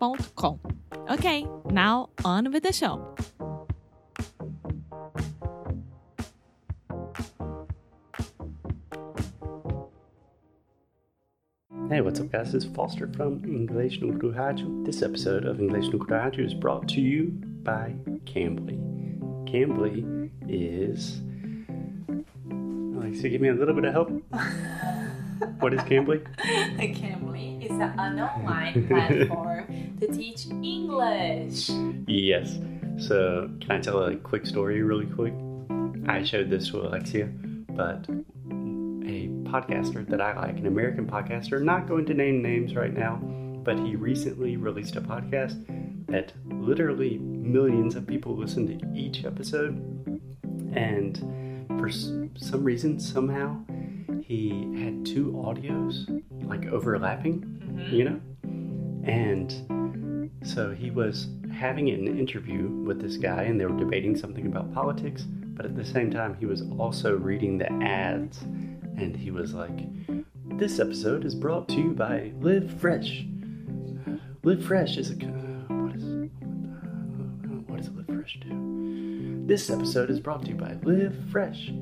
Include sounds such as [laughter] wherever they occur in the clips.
inglesnuecru.com. Ok, now on with the show. Hey, what's up, guys? This is Foster from English no Cru Rádio. This episode of English no Cru Rádio is brought to you by Cambly. Cambly is. Alexa, give me a little bit of help. [laughs] what is Cambly? Cambly is an online [laughs] platform to teach English. Yes. So, can I tell a quick story really quick? I showed this to Alexia, but a podcaster that I like, an American podcaster, not going to name names right now, but he recently released a podcast that literally millions of people listen to each episode. And for some reason, somehow, he had two audios like overlapping, mm-hmm. you know? And so he was having an interview with this guy, and they were debating something about politics, but at the same time, he was also reading the ads and he was like, "This episode is brought to you by Live Fresh. Uh, Live Fresh is a co- uh, what is what does Live Fresh do? This episode is brought to you by Live Fresh.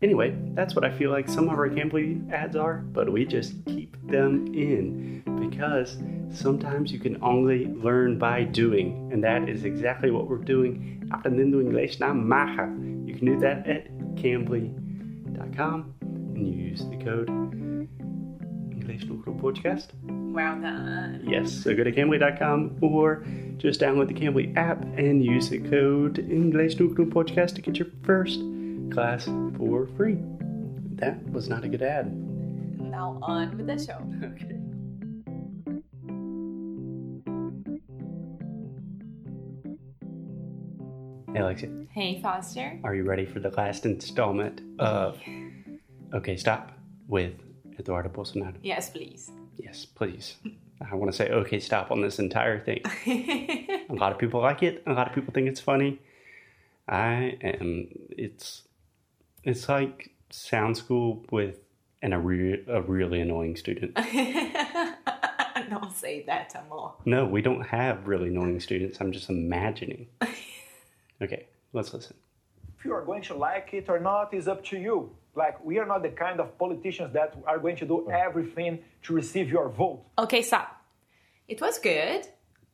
Anyway, that's what I feel like some of our Cambly ads are, but we just keep them in because sometimes you can only learn by doing, and that is exactly what we're doing. Aprendendo inglês na marra. You can do that at cambly.com and you use the code English Local Podcast. Well done. Yes, so go to cambly.com or just download the Cambly app and use the code English Local Podcast to get your first class for free. That was not a good ad. Now on with the show. [laughs] Okay. Hey Alexia, Hey, Foster. are you ready for the last installment of Okay Stop with Eduardo Bolsonaro? Yes, please. Yes, please. I want to say okay stop on this entire thing. [laughs] A lot of people like it. A lot of people think it's funny. I am. It's it's like sound school with and a re- a really annoying student. [laughs] Don't say that, amor. No, we don't have really annoying students. I'm just imagining. [laughs] Okay, let's listen. if you are going to like it or not is up to you. Like, we are not the kind of politicians that are going to do everything to receive your vote. Okay, stop. It was good.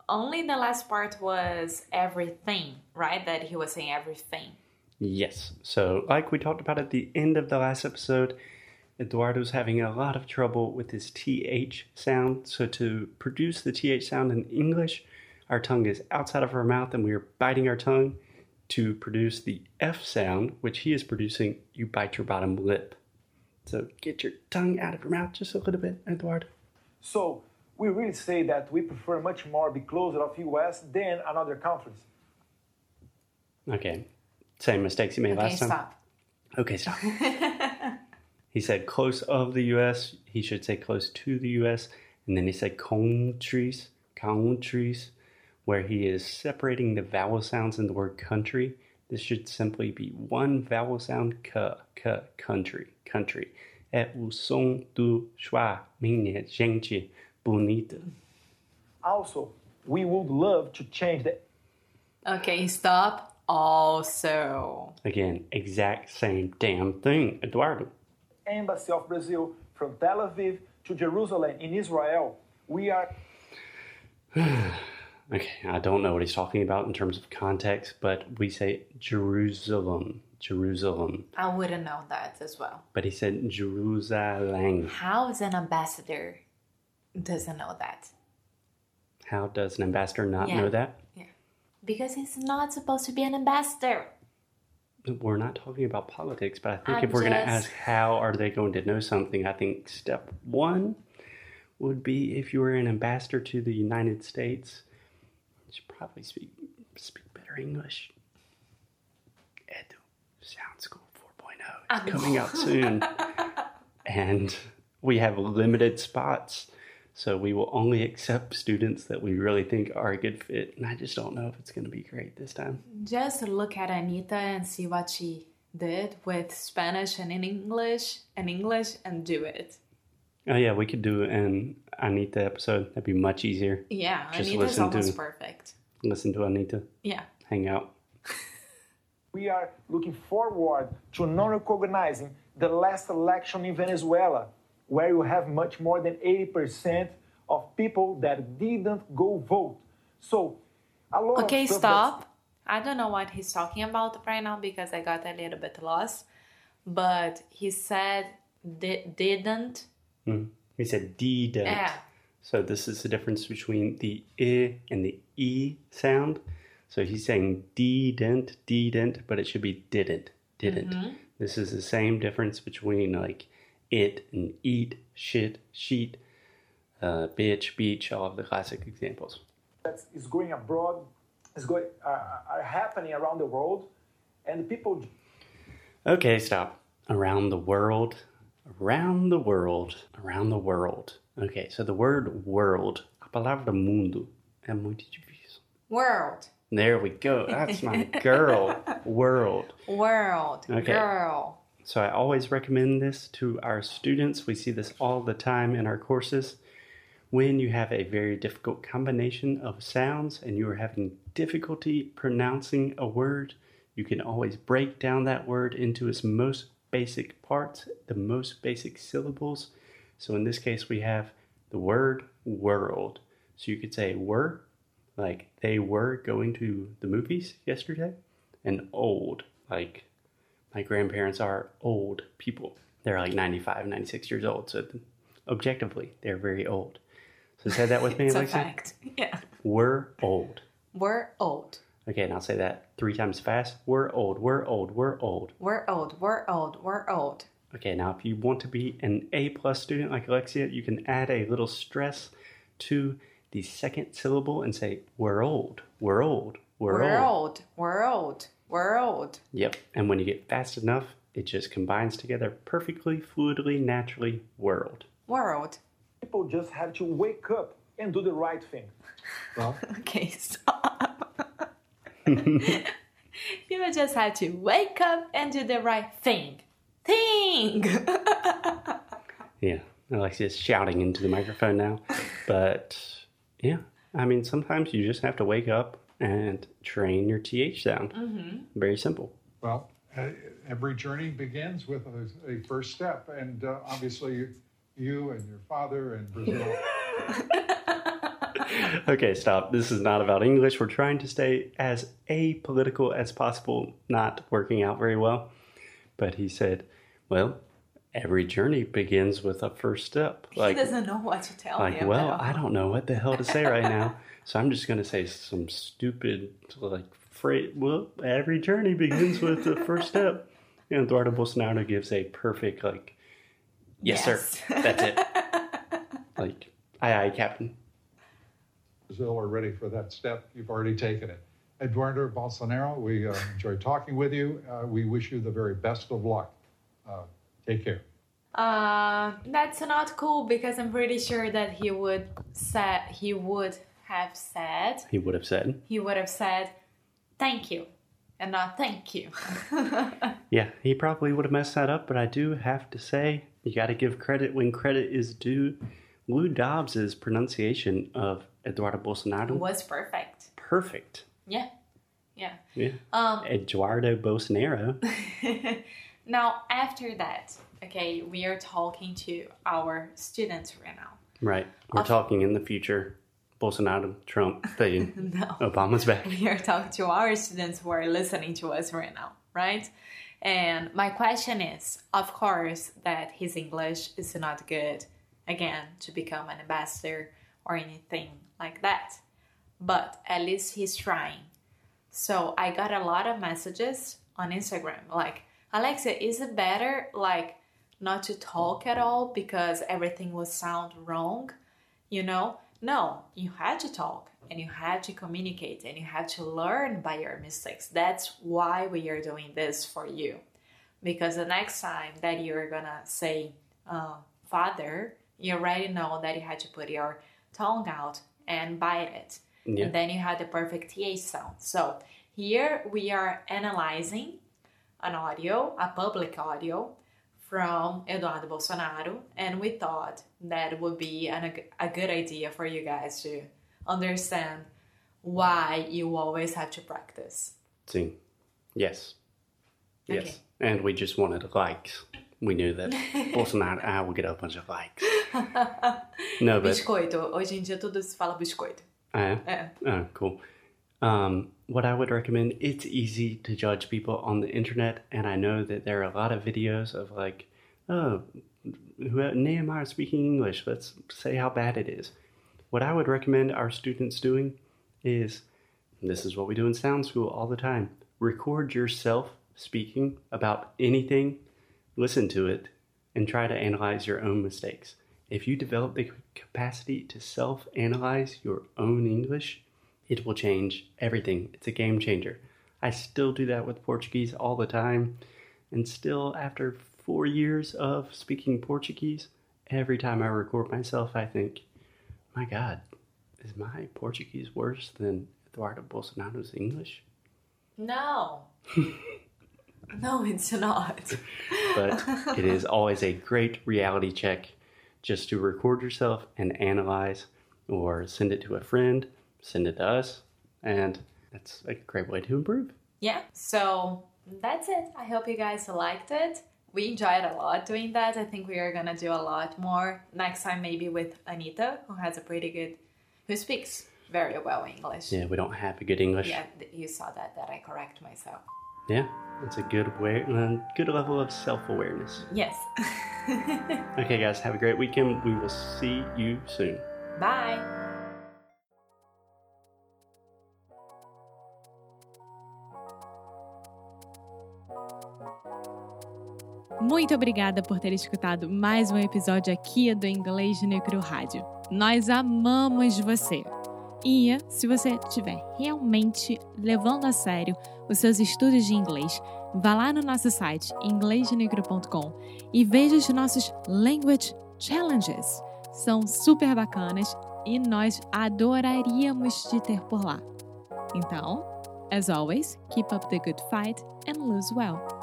Only the last part was everything, right? That he was saying everything. Yes. So, like we talked about at the end of the last episode, Eduardo's having a lot of trouble with his TH sound. So, to produce the TH sound in English, our tongue is outside of our mouth and we are biting our tongue. To produce the F sound, which he is producing, you bite your bottom lip. So, get your tongue out of your mouth just a little bit, Eduardo. So, we really say that we prefer much more be closer of US than another countries. Okay. Same mistakes you made Okay, last time. stop. Okay, stop. [laughs] he said close of the U.S. He should say close to the U.S. And then he said countries, countries, where he is separating the vowel sounds in the word country. This should simply be one vowel sound, k, k, country, country. É o som do schwa, minha gente bonita. Also, we would love to change the Okay, stop. Also. Again, exact same damn thing, Eduardo. Embassy of Brazil from Tel Aviv to Jerusalem in Israel. We are Okay, I don't know what he's talking about in terms of context, but we say Jerusalem, Jerusalem. I wouldn't know that as well. But he said Jerusalem. How is an ambassador doesn't know that? How does an ambassador not Yeah. know that? Yeah. Because he's not supposed to be an ambassador. We're not talking about politics, but I think I'm if we're going to ask how are they going to know something, I think step one would be if you were an ambassador to the United States, should probably speak speak better English. Edu Sound School 4.0 is coming out soon, [laughs] and we have limited spots. So we will only accept students that we really think are a good fit, and I just don't know if it's going to be great this time. Just look at Anitta and see what she did with Spanish and in English and English and do it. Oh yeah, we could do an Anitta episode. That'd be much easier. Yeah, Just Anitta's listen almost to- perfect. Listen to Anitta, Yeah. hang out. [laughs] We are looking forward to non recognizing the last election in Venezuela, where you have much more than 80% of people that didn't go vote. So, a lot Okay, of stop. I don't know what he's talking about right now because I got a little bit lost. But he said di- didn't. He said didn't. Yeah. So this is the difference between the i and the e sound. So he's saying didn't, didn't, but it should be didn't, didn't. Mm-hmm. This is the same difference between like it and eat, shit, sheet, uh, bitch, beach, all of the classic examples. that is going abroad, is going, are, are happening around the world, and people Okay, stop. Around the world, around the world, around the world. Okay, so the word world, a palavra mundo, é muito difícil. World. There we go. That's my girl. [laughs] World. World. Okay. Girl. So I always recommend this to our students. We see this all the time in our courses. When you have a very difficult combination of sounds and you are having difficulty pronouncing a word, you can always break down that word into its most basic parts, the most basic syllables. So in this case, we have the word world. So you could say were, like they were going to the movies yesterday, and old, like my grandparents are old people. They're like 95, 96 years old. So objectively, they're very old. So say that with me, [laughs] It's a fact. [laughs] Yeah. We're old. We're old. Okay, and I'll say that three times fast. We're old. We're old. We're old. We're old. We're old. We're old. Okay, now if you want to be an A plus student like Alexia, you can add a little stress to the second syllable and say, We're old. We're old. We're, We're old. old. We're old. We're old. Yep. And when you get fast enough, it just combines together perfectly, fluidly, naturally. World. World. people just have to wake up and do the right thing. [laughs] Well, Okay, stop. [laughs] you just have to wake up and do the right thing. Thing. [laughs] Yeah, Alexia's shouting into the microphone now. But yeah, I mean, sometimes you just have to wake up and train your TH sound. Mm-hmm. Very simple. well, uh, every journey begins with a, a first step, and uh, obviously, you and your father and Brazil. [laughs] Okay, stop. This is not about English. We're trying to stay as apolitical as possible, not working out very well. But he said, well, every journey begins with a first step. Like, he doesn't know what to tell like him. well i don't know what the hell to say right now [laughs] so i'm just going to say some stupid like phrase well every journey begins with the first step [laughs] and eduardo bolsonaro gives a perfect like yes, sir that's it like aye aye captain Brazil are ready for that step. You've already taken it. Eduardo Bolsonaro, we uh, enjoyed talking with you. Uh, we wish you the very best of luck. Uh, take care. Uh, that's not cool because I'm pretty sure that he would said he would have said he would have said he would have said thank you and not thank you. [laughs] yeah he probably would have messed that up but i do have to say you got to give credit when credit is due lou dobbs's pronunciation of eduardo bolsonaro Was perfect. perfect Yeah. Yeah. yeah Um eduardo bolsonaro [laughs] now after that, okay, we are talking to our students right now. Right. We're Of- talking in the future. Bolsonaro, Trump [laughs] thing. no. Obama's back. [laughs] We are talking to our students who are listening to us right now, right? And my question is of course, that his English is not good, again, to become an ambassador or anything like that. But at least he's trying. So I got a lot of messages on Instagram like, Alexia, is it better like not to talk at all because everything will sound wrong? You know? No, you had to talk and you had to communicate and you had to learn by your mistakes. That's why we are doing this for you. Because the next time that you're gonna say, uh, Father, you already know that you had to put your tongue out and bite it. Yeah. And then you had the perfect th sound. So here we are analyzing an audio, a public audio from Eduardo Bolsonaro, and we thought that would be an, a good idea for you guys to understand why you always have to practice. See. Yes. Yes. Okay. And we just wanted likes. We knew that Bolsonaro ah, will get a bunch of likes. No, but Biscoito. Hoje em dia tudo se fala biscoito. É. oh, cool. Um, what I would recommend, it's easy to judge people on the internet, and I know that there are a lot of videos of like, oh, who- Neymar speaking English. Let's say how bad it is. What I would recommend our students doing is, this is what we do in Sound School all the time. Record yourself speaking about anything, listen to it, and try to analyze your own mistakes. If you develop the capacity to self analyze your own English, it will change everything. It's a game changer. I still do that with Portuguese all the time. And still, after four years of speaking Portuguese, every time I record myself, I think, my God, is my Portuguese worse than Eduardo Bolsonaro's English? No. [laughs] [laughs] no, it's not. But it is always a great reality check just to record yourself and analyze or send it to a friend, send it to us, and that's a great way to improve. yeah, so that's it. I hope you guys liked it. We enjoyed a lot doing that. I think we are gonna do a lot more next time, maybe with Anitta, who has a pretty good, who speaks very well English. Yeah, we don't have a good English. Yeah, you saw that that I correct myself. Yeah, it's a good way, uh, good level of self awareness. Yes. [laughs] Okay, guys, have a great weekend. We will see you soon. Bye. Muito obrigada por ter escutado mais um episódio aqui do Inglês Negro Rádio. Nós amamos você. E se você estiver realmente levando a sério os seus estudos de inglês, vá lá no nosso site inglesnegro.com e veja os nossos Language Challenges. São super bacanas e nós adoraríamos te ter por lá. Então, as always, keep up the good fight and lose well.